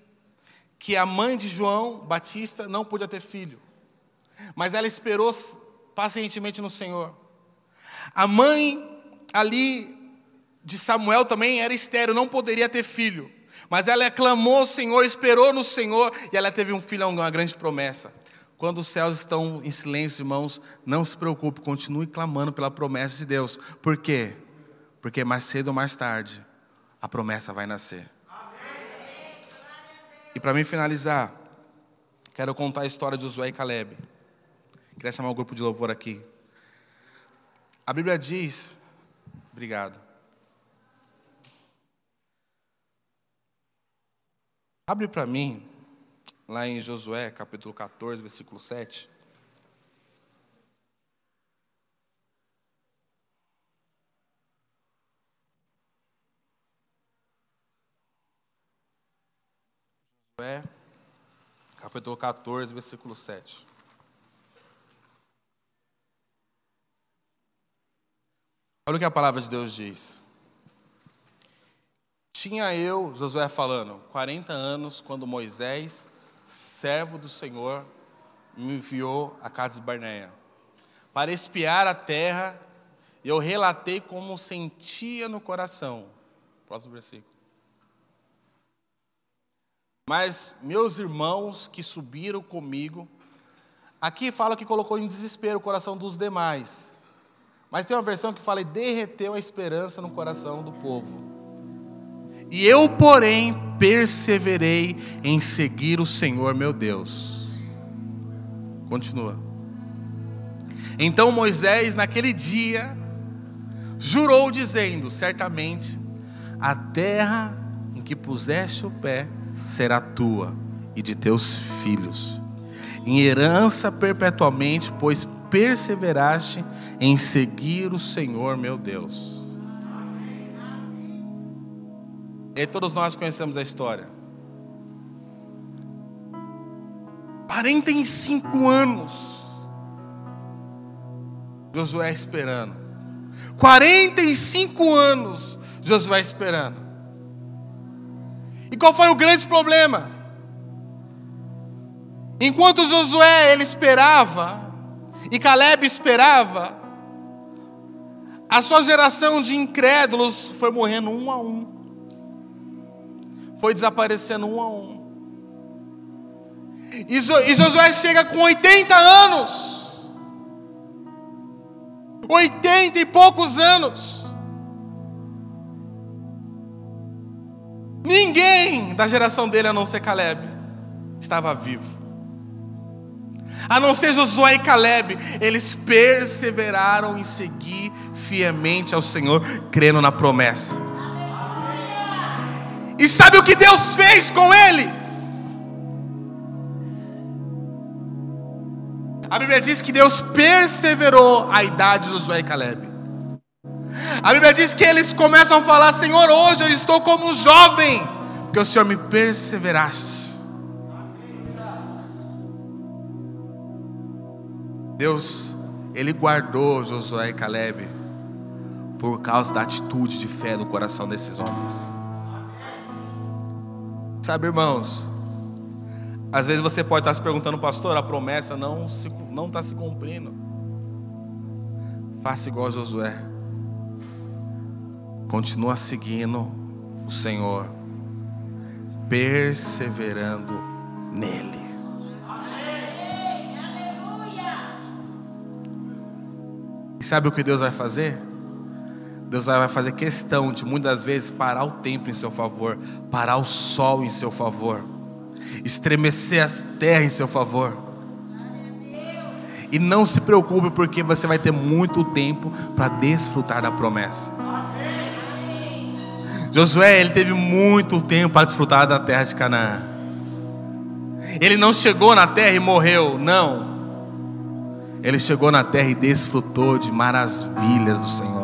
Speaker 2: que a mãe de João Batista não podia ter filho, mas ela esperou pacientemente no Senhor. A mãe ali de Samuel também era estéreo, não poderia ter filho, mas ela clamou ao Senhor, esperou no Senhor e ela teve um filho, uma grande promessa. Quando os céus estão em silêncio, irmãos, não se preocupe, continue clamando pela promessa de Deus. Por quê? Porque mais cedo ou mais tarde, a promessa vai nascer. E para mim finalizar, quero contar a história de Josué e Caleb. Queria chamar o grupo de louvor aqui. A Bíblia diz, obrigado. Abre para mim lá em Josué, capítulo 14, versículo 7. Josué, capítulo 14, versículo 7. Olha o que a palavra de Deus diz. Tinha eu, Josué falando, 40 anos, quando Moisés servo do Senhor, me enviou a casa de Barneia para espiar a terra, e eu relatei como sentia no coração. Próximo versículo. Mas meus irmãos que subiram comigo, aqui fala que colocou em desespero o coração dos demais. Mas tem uma versão que fala derreteu a esperança no coração do povo. E eu, porém, perseverei em seguir o Senhor meu Deus. Continua. Então Moisés, naquele dia, jurou, dizendo: Certamente a terra em que puseste o pé será tua e de teus filhos, em herança perpetuamente, pois perseveraste em seguir o Senhor meu Deus. E todos nós conhecemos a história. 45 anos. Josué esperando. 45 anos Josué esperando. E qual foi o grande problema? Enquanto Josué ele esperava e Caleb esperava, a sua geração de incrédulos foi morrendo um a um foi desaparecendo um a um. E Josué chega com 80 anos. 80 e poucos anos. Ninguém da geração dele, a não ser Caleb, estava vivo. A não ser Josué e Caleb, eles perseveraram em seguir fielmente ao Senhor, crendo na promessa. E sabe o que Deus fez com eles? A Bíblia diz que Deus perseverou a idade de Josué e Caleb. A Bíblia diz que eles começam a falar: Senhor, hoje eu estou como jovem, porque o Senhor me perseveraste. Deus, Ele guardou Josué e Caleb por causa da atitude de fé do coração desses homens. Sabe, irmãos, às vezes você pode estar se perguntando, pastor, a promessa não se, não está se cumprindo. Faça igual a Josué. Continua seguindo o Senhor, perseverando nele. E sabe o que Deus vai fazer? Deus vai fazer questão de muitas vezes parar o tempo em seu favor, parar o sol em seu favor, estremecer as terras em seu favor. E não se preocupe, porque você vai ter muito tempo para desfrutar da promessa. Josué, ele teve muito tempo para desfrutar da terra de Canaã. Ele não chegou na terra e morreu, não. Ele chegou na terra e desfrutou de maravilhas do Senhor.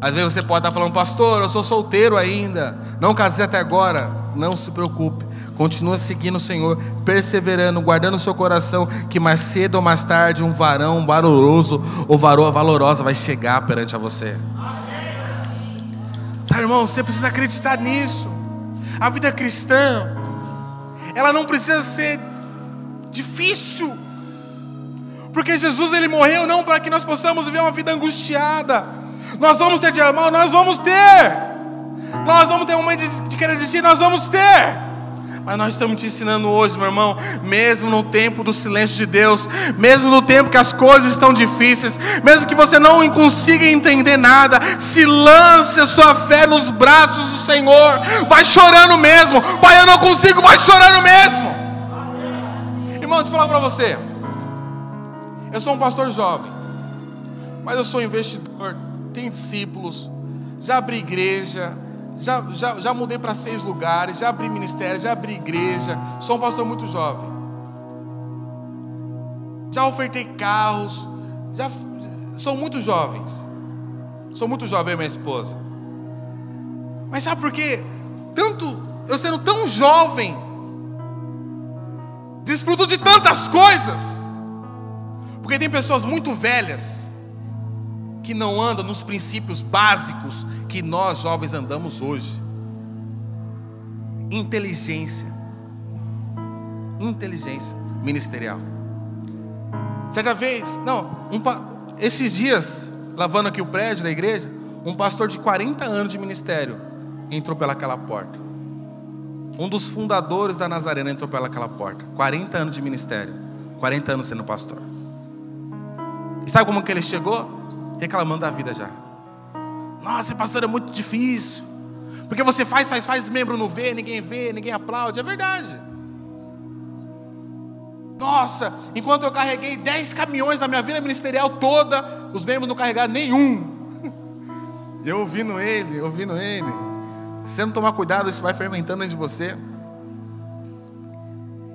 Speaker 2: Às vezes você pode estar falando, pastor, eu sou solteiro ainda, não casei até agora. Não se preocupe, continua seguindo o Senhor, perseverando, guardando o seu coração, que mais cedo ou mais tarde um varão valoroso ou varoa valorosa vai chegar perante a você. Sabe, irmão, você precisa acreditar nisso. A vida cristã, ela não precisa ser difícil. Porque Jesus ele morreu não para que nós possamos viver uma vida angustiada. Nós vamos ter dia mal, nós vamos ter. Nós vamos ter um momento de, de querer desistir, nós vamos ter. Mas nós estamos te ensinando hoje, meu irmão, mesmo no tempo do silêncio de Deus, mesmo no tempo que as coisas estão difíceis, mesmo que você não consiga entender nada, se lance a sua fé nos braços do Senhor, vai chorando mesmo, Pai, eu não consigo, vai chorando mesmo. Irmão, deixa eu falar para você, eu sou um pastor jovem, mas eu sou investidor, tenho discípulos, já abri igreja, já, já, já mudei para seis lugares, já abri ministério, já abri igreja. Sou um pastor muito jovem. Já ofertei carros. Já sou muito jovens. Sou muito jovem, minha esposa. Mas sabe por quê? Tanto eu sendo tão jovem, desfruto de tantas coisas. Porque tem pessoas muito velhas que não andam nos princípios básicos que nós jovens andamos hoje. Inteligência. Inteligência ministerial. Certa vez, não, um, esses dias, lavando aqui o prédio da igreja, um pastor de 40 anos de ministério entrou pelaquela porta. Um dos fundadores da Nazarena entrou pelaquela porta. 40 anos de ministério. 40 anos sendo pastor. E sabe como que ele chegou? Reclamando da vida já. Nossa, pastor, é muito difícil. Porque você faz, faz, faz, membro não vê, ninguém vê, ninguém aplaude. É verdade. Nossa, enquanto eu carreguei 10 caminhões na minha vida ministerial toda, os membros não carregaram nenhum. Eu ouvindo ele, ouvindo ele. Se você não tomar cuidado, isso vai fermentando dentro de você.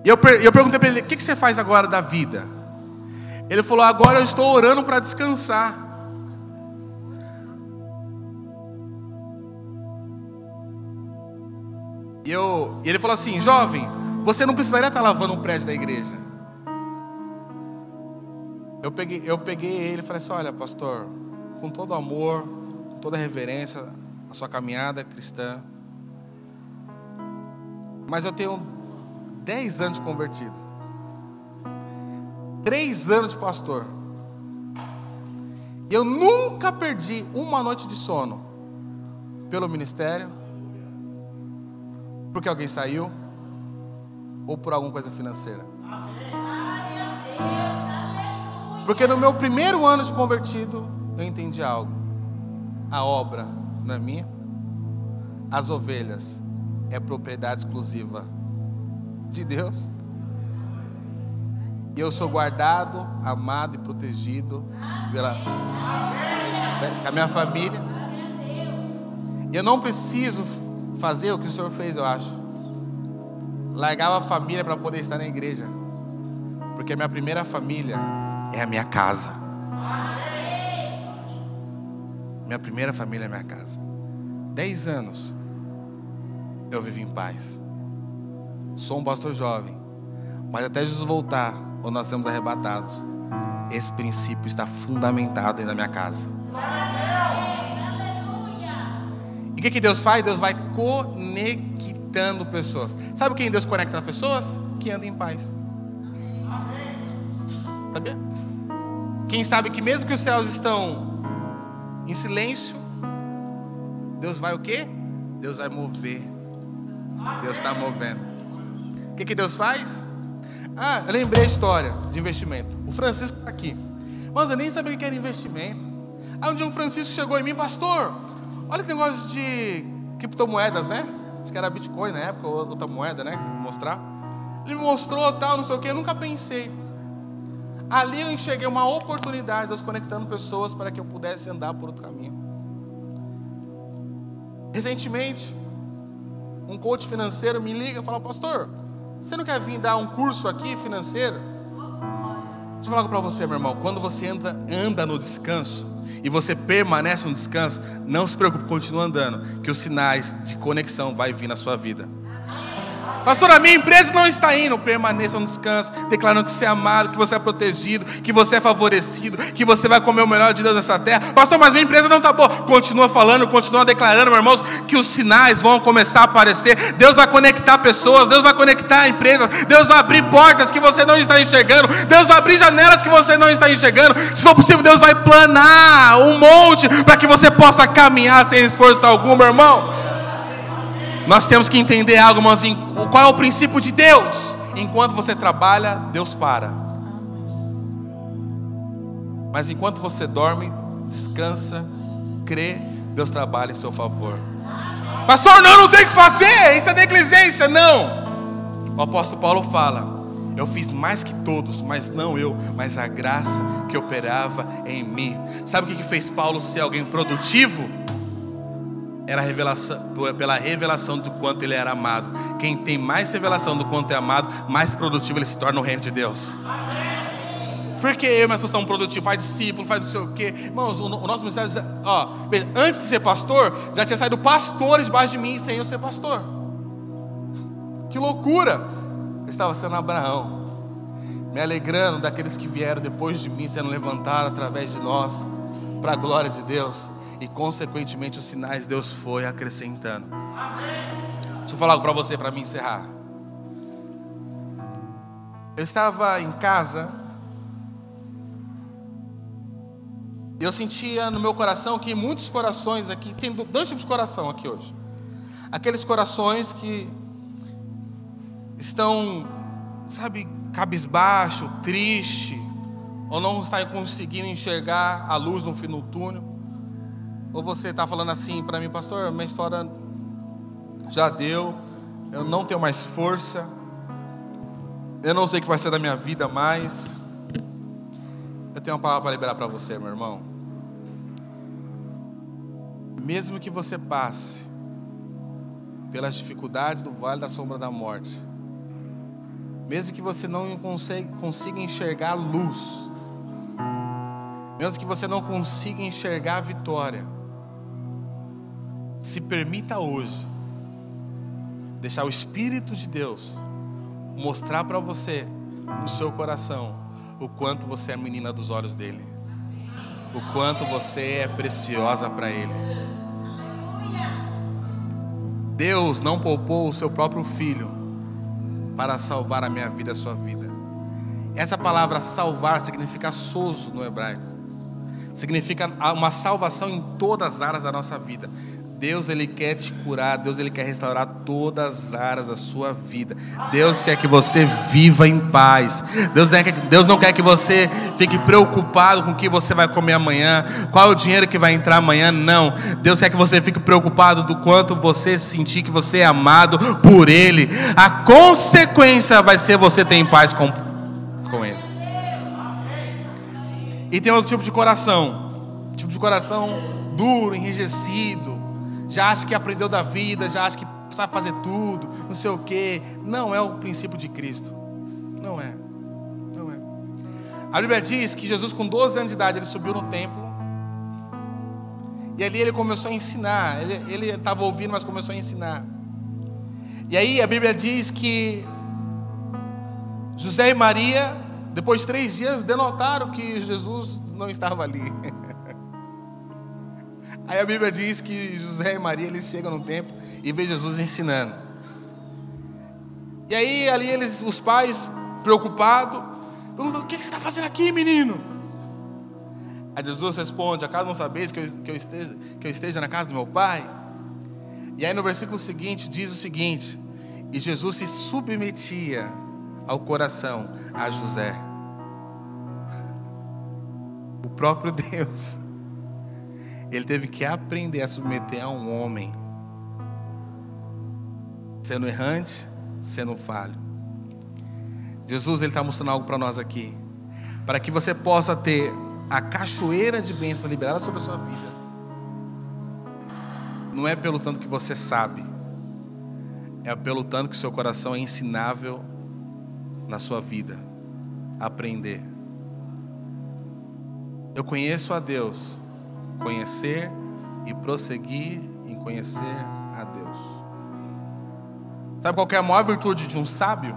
Speaker 2: E eu, eu perguntei para ele: o que, que você faz agora da vida? Ele falou: agora eu estou orando para descansar. Eu, e ele falou assim: jovem, você não precisaria estar lavando um prédio da igreja. Eu peguei, eu peguei ele e falei assim: olha, pastor, com todo amor, com toda reverência, a sua caminhada é cristã. Mas eu tenho 10 anos de convertido. Três anos de pastor. E eu nunca perdi uma noite de sono pelo ministério porque alguém saiu? Ou por alguma coisa financeira? Porque no meu primeiro ano de convertido, eu entendi algo. A obra não é minha, as ovelhas é propriedade exclusiva de Deus. E eu sou guardado, amado e protegido pela a minha família. Eu não preciso fazer o que o Senhor fez, eu acho. Largava a família para poder estar na igreja. Porque a minha primeira família é a minha casa. Minha primeira família é a minha casa. Dez anos eu vivi em paz. Sou um pastor jovem. Mas até Jesus voltar, ou nós sermos arrebatados, esse princípio está fundamentado aí na minha casa que, que Deus faz? Deus vai conectando pessoas. Sabe quem Deus conecta as pessoas? Que anda em paz. Sabia? Quem sabe que mesmo que os céus estão em silêncio, Deus vai o quê? Deus vai mover. Deus está movendo. O que, que Deus faz? Ah, eu lembrei a história de investimento. O Francisco está aqui. Mas eu nem sabia o que era investimento. Aí um dia um Francisco chegou em mim, pastor, olha esse negócio de criptomoedas, né? Acho que era Bitcoin na época, ou outra moeda, né? Mostrar. Ele me mostrou tal, não sei o que, eu nunca pensei. Ali eu enxerguei uma oportunidade, Deus conectando pessoas para que eu pudesse andar por outro caminho. Recentemente, um coach financeiro me liga e fala: Pastor, você não quer vir dar um curso aqui financeiro? Deixa eu falar para você, meu irmão. Quando você anda, anda no descanso e você permanece no descanso, não se preocupe, continua andando, que os sinais de conexão vai vir na sua vida. Pastor, a minha empresa não está indo. Permaneça no descanso, declarando que você é amado, que você é protegido, que você é favorecido, que você vai comer o melhor de Deus nessa terra. Pastor, mas minha empresa não está boa. Continua falando, continua declarando, meus irmãos, que os sinais vão começar a aparecer. Deus vai conectar pessoas, Deus vai conectar empresas, Deus vai abrir portas que você não está enxergando, Deus vai abrir janelas que você não está enxergando. Se for possível, Deus vai planar um monte para que você possa caminhar sem esforço algum, meu irmão. Nós temos que entender algo, irmãozinho. Qual é o princípio de Deus? Enquanto você trabalha, Deus para. Mas enquanto você dorme, descansa, crê, Deus trabalha em seu favor. Pastor, não, não tem que fazer, isso é negligência. Não. O apóstolo Paulo fala: Eu fiz mais que todos, mas não eu, mas a graça que operava em mim. Sabe o que fez Paulo ser alguém produtivo? Era revelação, pela revelação do quanto ele era amado. Quem tem mais revelação do quanto é amado, mais produtivo ele se torna no reino de Deus. Porque eu e minha esposa somos produtivos, faz discípulo, faz não sei o quê. Irmãos, o, o nosso ministério, ó, antes de ser pastor, já tinha saído pastores debaixo de mim sem eu ser pastor. Que loucura! Eu estava sendo Abraão, me alegrando daqueles que vieram depois de mim, sendo levantados através de nós, para a glória de Deus e consequentemente os sinais Deus foi acrescentando. Deixa eu falar algo para você para me encerrar. Eu estava em casa eu sentia no meu coração que muitos corações aqui, tem dois tipos de coração aqui hoje. Aqueles corações que estão, sabe, cabisbaixo, triste, ou não estão conseguindo enxergar a luz no fim do túnel. Ou você está falando assim para mim, pastor, minha história já deu, eu não tenho mais força, eu não sei o que vai ser da minha vida mais. Eu tenho uma palavra para liberar para você, meu irmão. Mesmo que você passe pelas dificuldades do vale da sombra da morte, mesmo que você não consiga, enxergar luz, mesmo que você não consiga enxergar a vitória, se permita hoje deixar o Espírito de Deus mostrar para você no seu coração o quanto você é menina dos olhos dele, o quanto você é preciosa para ele. Deus não poupou o seu próprio filho para salvar a minha vida e a sua vida. Essa palavra salvar significa soso no hebraico. Significa uma salvação em todas as áreas da nossa vida. Deus ele quer te curar, Deus ele quer restaurar todas as áreas da sua vida. Deus quer que você viva em paz. Deus não, quer, Deus não quer que você fique preocupado com o que você vai comer amanhã, qual é o dinheiro que vai entrar amanhã. Não. Deus quer que você fique preocupado do quanto você sentir que você é amado por Ele. A consequência vai ser você ter em paz com, com Ele. E tem outro tipo de coração, tipo de coração duro, enrijecido já acha que aprendeu da vida, já acha que sabe fazer tudo, não sei o quê. Não é o princípio de Cristo. Não é. Não é. A Bíblia diz que Jesus, com 12 anos de idade, ele subiu no templo. E ali ele começou a ensinar. Ele estava ouvindo, mas começou a ensinar. E aí a Bíblia diz que José e Maria, depois de três dias, denotaram que Jesus não estava ali. Aí a Bíblia diz que José e Maria eles chegam no templo e vê Jesus ensinando. E aí ali eles, os pais preocupados, perguntam: o que você está fazendo aqui, menino? A Jesus responde: Acaso não sabeis que eu, que, eu esteja, que eu esteja na casa do meu pai? E aí no versículo seguinte diz o seguinte: E Jesus se submetia ao coração a José. O próprio Deus, ele teve que aprender a submeter a um homem, sendo errante, sendo falho. Jesus ele está mostrando algo para nós aqui, para que você possa ter a cachoeira de bênção liberada sobre a sua vida. Não é pelo tanto que você sabe, é pelo tanto que seu coração é ensinável na sua vida, aprender. Eu conheço a Deus, conhecer e prosseguir em conhecer a Deus. Sabe qual é a maior virtude de um sábio?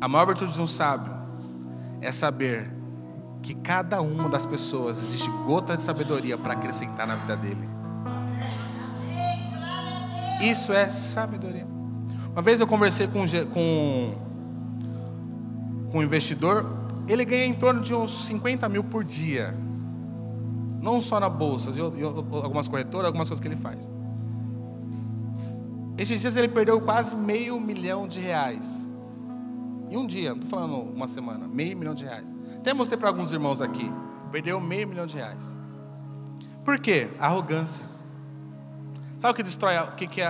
Speaker 2: A maior virtude de um sábio é saber que cada uma das pessoas existe gota de sabedoria para acrescentar na vida dele. Isso é sabedoria. Uma vez eu conversei com, com, com um investidor, ele ganha em torno de uns 50 mil por dia. Não só na bolsa, de algumas corretoras, algumas coisas que ele faz. Esses dias ele perdeu quase meio milhão de reais. Em um dia, não estou falando uma semana, meio milhão de reais. Até mostrei para alguns irmãos aqui. Perdeu meio milhão de reais. Por quê? Arrogância. Sabe o que destrói, o que, que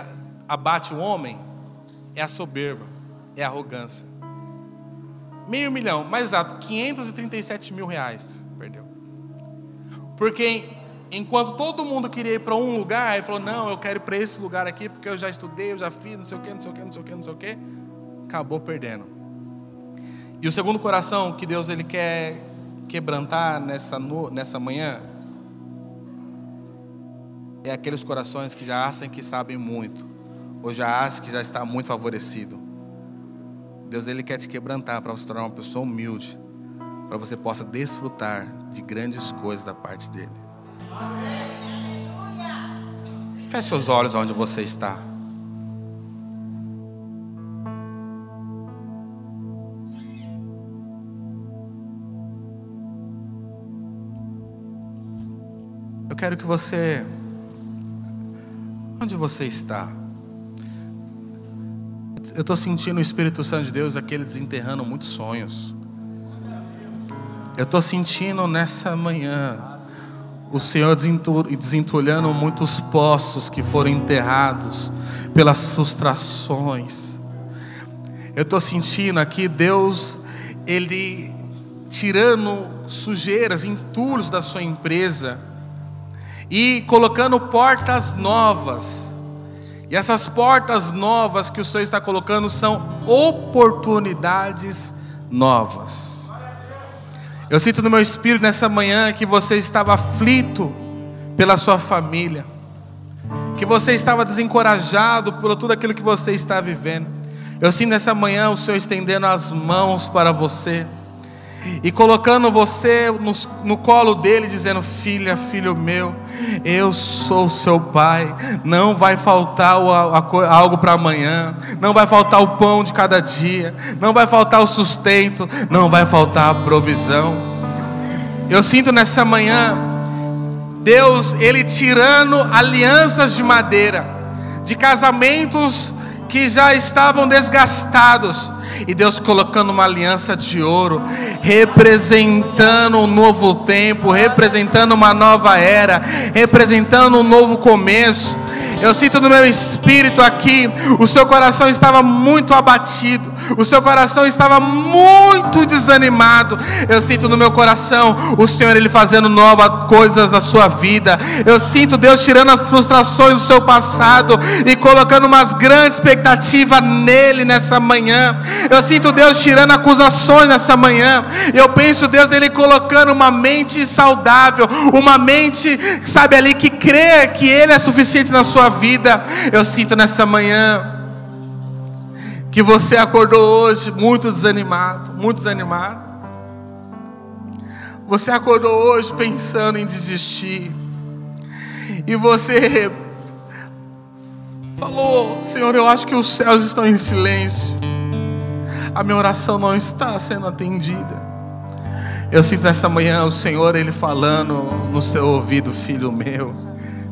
Speaker 2: abate o homem? É a soberba, é a arrogância. Meio milhão, mais exato, 537 mil reais. Perdeu. Porque enquanto todo mundo queria ir para um lugar, ele falou: Não, eu quero ir para esse lugar aqui, porque eu já estudei, eu já fiz, não sei o que, não sei o que, não sei o que, não sei o que. Acabou perdendo. E o segundo coração que Deus ele quer quebrantar nessa, nessa manhã é aqueles corações que já acham que sabem muito, ou já acham que já está muito favorecido. Deus ele quer te quebrantar para você tornar uma pessoa humilde, para você possa desfrutar de grandes coisas da parte dele. Feche seus olhos onde você está. Eu quero que você. Onde você está? Eu estou sentindo o Espírito Santo de Deus aqui desenterrando muitos sonhos. Eu estou sentindo nessa manhã o Senhor desentulhando muitos poços que foram enterrados pelas frustrações. Eu estou sentindo aqui Deus, Ele tirando sujeiras, entulhos da sua empresa e colocando portas novas. E essas portas novas que o Senhor está colocando são oportunidades novas. Eu sinto no meu espírito nessa manhã que você estava aflito pela sua família, que você estava desencorajado por tudo aquilo que você está vivendo. Eu sinto nessa manhã o Senhor estendendo as mãos para você e colocando você no, no, colo dele, dizendo: Filha, filho meu, eu sou seu pai. Não vai faltar o, a, algo para amanhã, não vai faltar o pão de cada dia, não vai faltar o sustento, não vai faltar a provisão. Eu sinto nessa manhã, Deus, Ele tirando alianças de madeira, de casamentos que já estavam desgastados e Deus colocando uma aliança de ouro, representando um novo tempo, representando uma nova era, representando um novo começo. Eu sinto no meu espírito aqui, o seu coração estava muito abatido o seu coração estava muito desanimado. Eu sinto no meu coração o Senhor ele fazendo novas coisas na sua vida. Eu sinto Deus tirando as frustrações do seu passado e colocando umas grandes expectativas nele nessa manhã. Eu sinto Deus tirando acusações nessa manhã. Eu penso Deus ele colocando uma mente saudável, uma mente, sabe ali que crê que ele é suficiente na sua vida. Eu sinto nessa manhã que você acordou hoje muito desanimado, muito desanimado. Você acordou hoje pensando em desistir. E você falou: Senhor, eu acho que os céus estão em silêncio. A minha oração não está sendo atendida. Eu sinto nessa manhã o Senhor, Ele falando no seu ouvido, filho meu,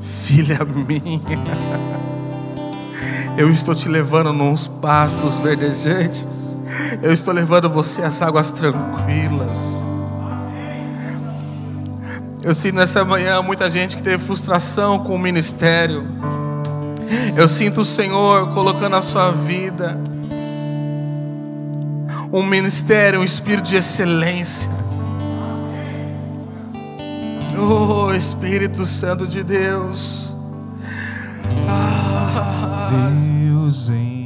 Speaker 2: filha minha. Eu estou te levando nos pastos verdejantes. Eu estou levando você às águas tranquilas. Eu sinto nessa manhã muita gente que teve frustração com o ministério. Eu sinto o Senhor colocando a sua vida um ministério, um espírito de excelência. Oh Espírito Santo de Deus.
Speaker 3: Ah. Deus em